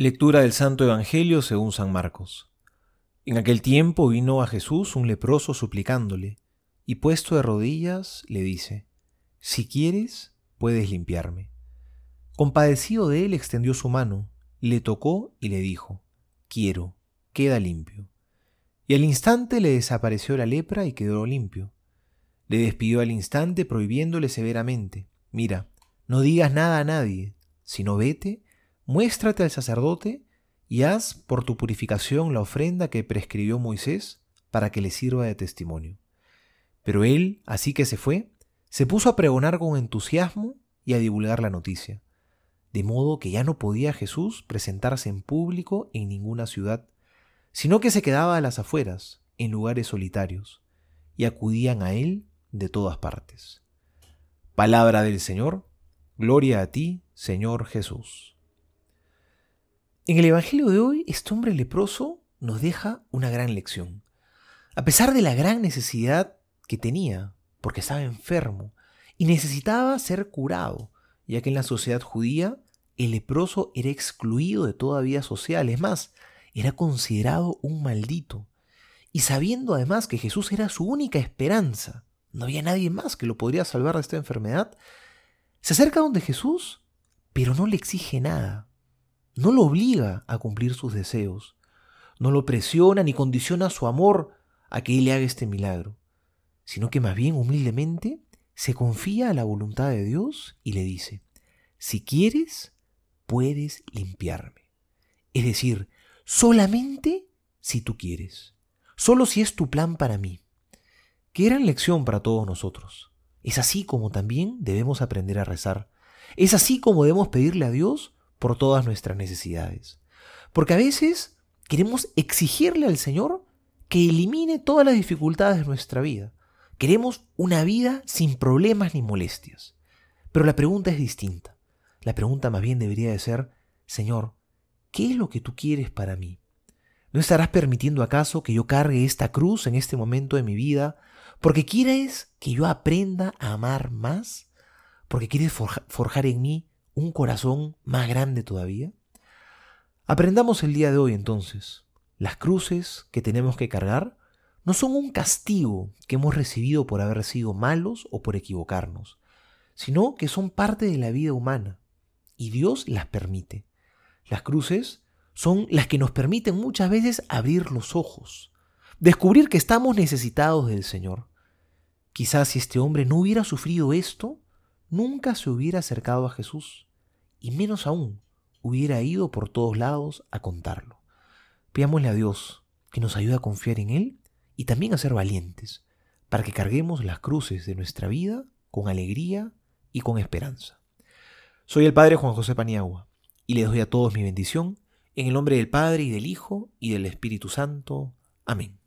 Lectura del Santo Evangelio según San Marcos. En aquel tiempo vino a Jesús un leproso suplicándole, y puesto de rodillas le dice, Si quieres, puedes limpiarme. Compadecido de él, extendió su mano, le tocó y le dijo, Quiero, queda limpio. Y al instante le desapareció la lepra y quedó limpio. Le despidió al instante prohibiéndole severamente, Mira, no digas nada a nadie, sino vete, muéstrate al sacerdote y haz por tu purificación la ofrenda que prescribió Moisés para que le sirva de testimonio. Pero él, así que se fue, se puso a pregonar con entusiasmo y a divulgar la noticia, de modo que ya no podía Jesús presentarse en público en ninguna ciudad, sino que se quedaba a las afueras, en lugares solitarios, y acudían a él de todas partes. Palabra del Señor, gloria a ti, Señor Jesús. En el Evangelio de hoy, este hombre leproso nos deja una gran lección. A pesar de la gran necesidad que tenía, porque estaba enfermo y necesitaba ser curado, ya que en la sociedad judía el leproso era excluido de toda vida social, es más, era considerado un maldito. Y sabiendo además que Jesús era su única esperanza, no había nadie más que lo podría salvar de esta enfermedad, se acerca donde Jesús, pero no le exige nada no lo obliga a cumplir sus deseos, no lo presiona ni condiciona su amor a que Él le haga este milagro, sino que más bien humildemente se confía a la voluntad de Dios y le dice, si quieres, puedes limpiarme. Es decir, solamente si tú quieres, solo si es tu plan para mí. Qué gran lección para todos nosotros. Es así como también debemos aprender a rezar. Es así como debemos pedirle a Dios por todas nuestras necesidades. Porque a veces queremos exigirle al Señor que elimine todas las dificultades de nuestra vida. Queremos una vida sin problemas ni molestias. Pero la pregunta es distinta. La pregunta más bien debería de ser, Señor, ¿qué es lo que tú quieres para mí? ¿No estarás permitiendo acaso que yo cargue esta cruz en este momento de mi vida porque quieres que yo aprenda a amar más? ¿Porque quieres forjar en mí un corazón más grande todavía? Aprendamos el día de hoy entonces. Las cruces que tenemos que cargar no son un castigo que hemos recibido por haber sido malos o por equivocarnos, sino que son parte de la vida humana y Dios las permite. Las cruces son las que nos permiten muchas veces abrir los ojos, descubrir que estamos necesitados del Señor. Quizás si este hombre no hubiera sufrido esto, nunca se hubiera acercado a Jesús y menos aún hubiera ido por todos lados a contarlo. Pidámosle a Dios que nos ayude a confiar en Él y también a ser valientes, para que carguemos las cruces de nuestra vida con alegría y con esperanza. Soy el Padre Juan José Paniagua y les doy a todos mi bendición en el nombre del Padre y del Hijo y del Espíritu Santo. Amén.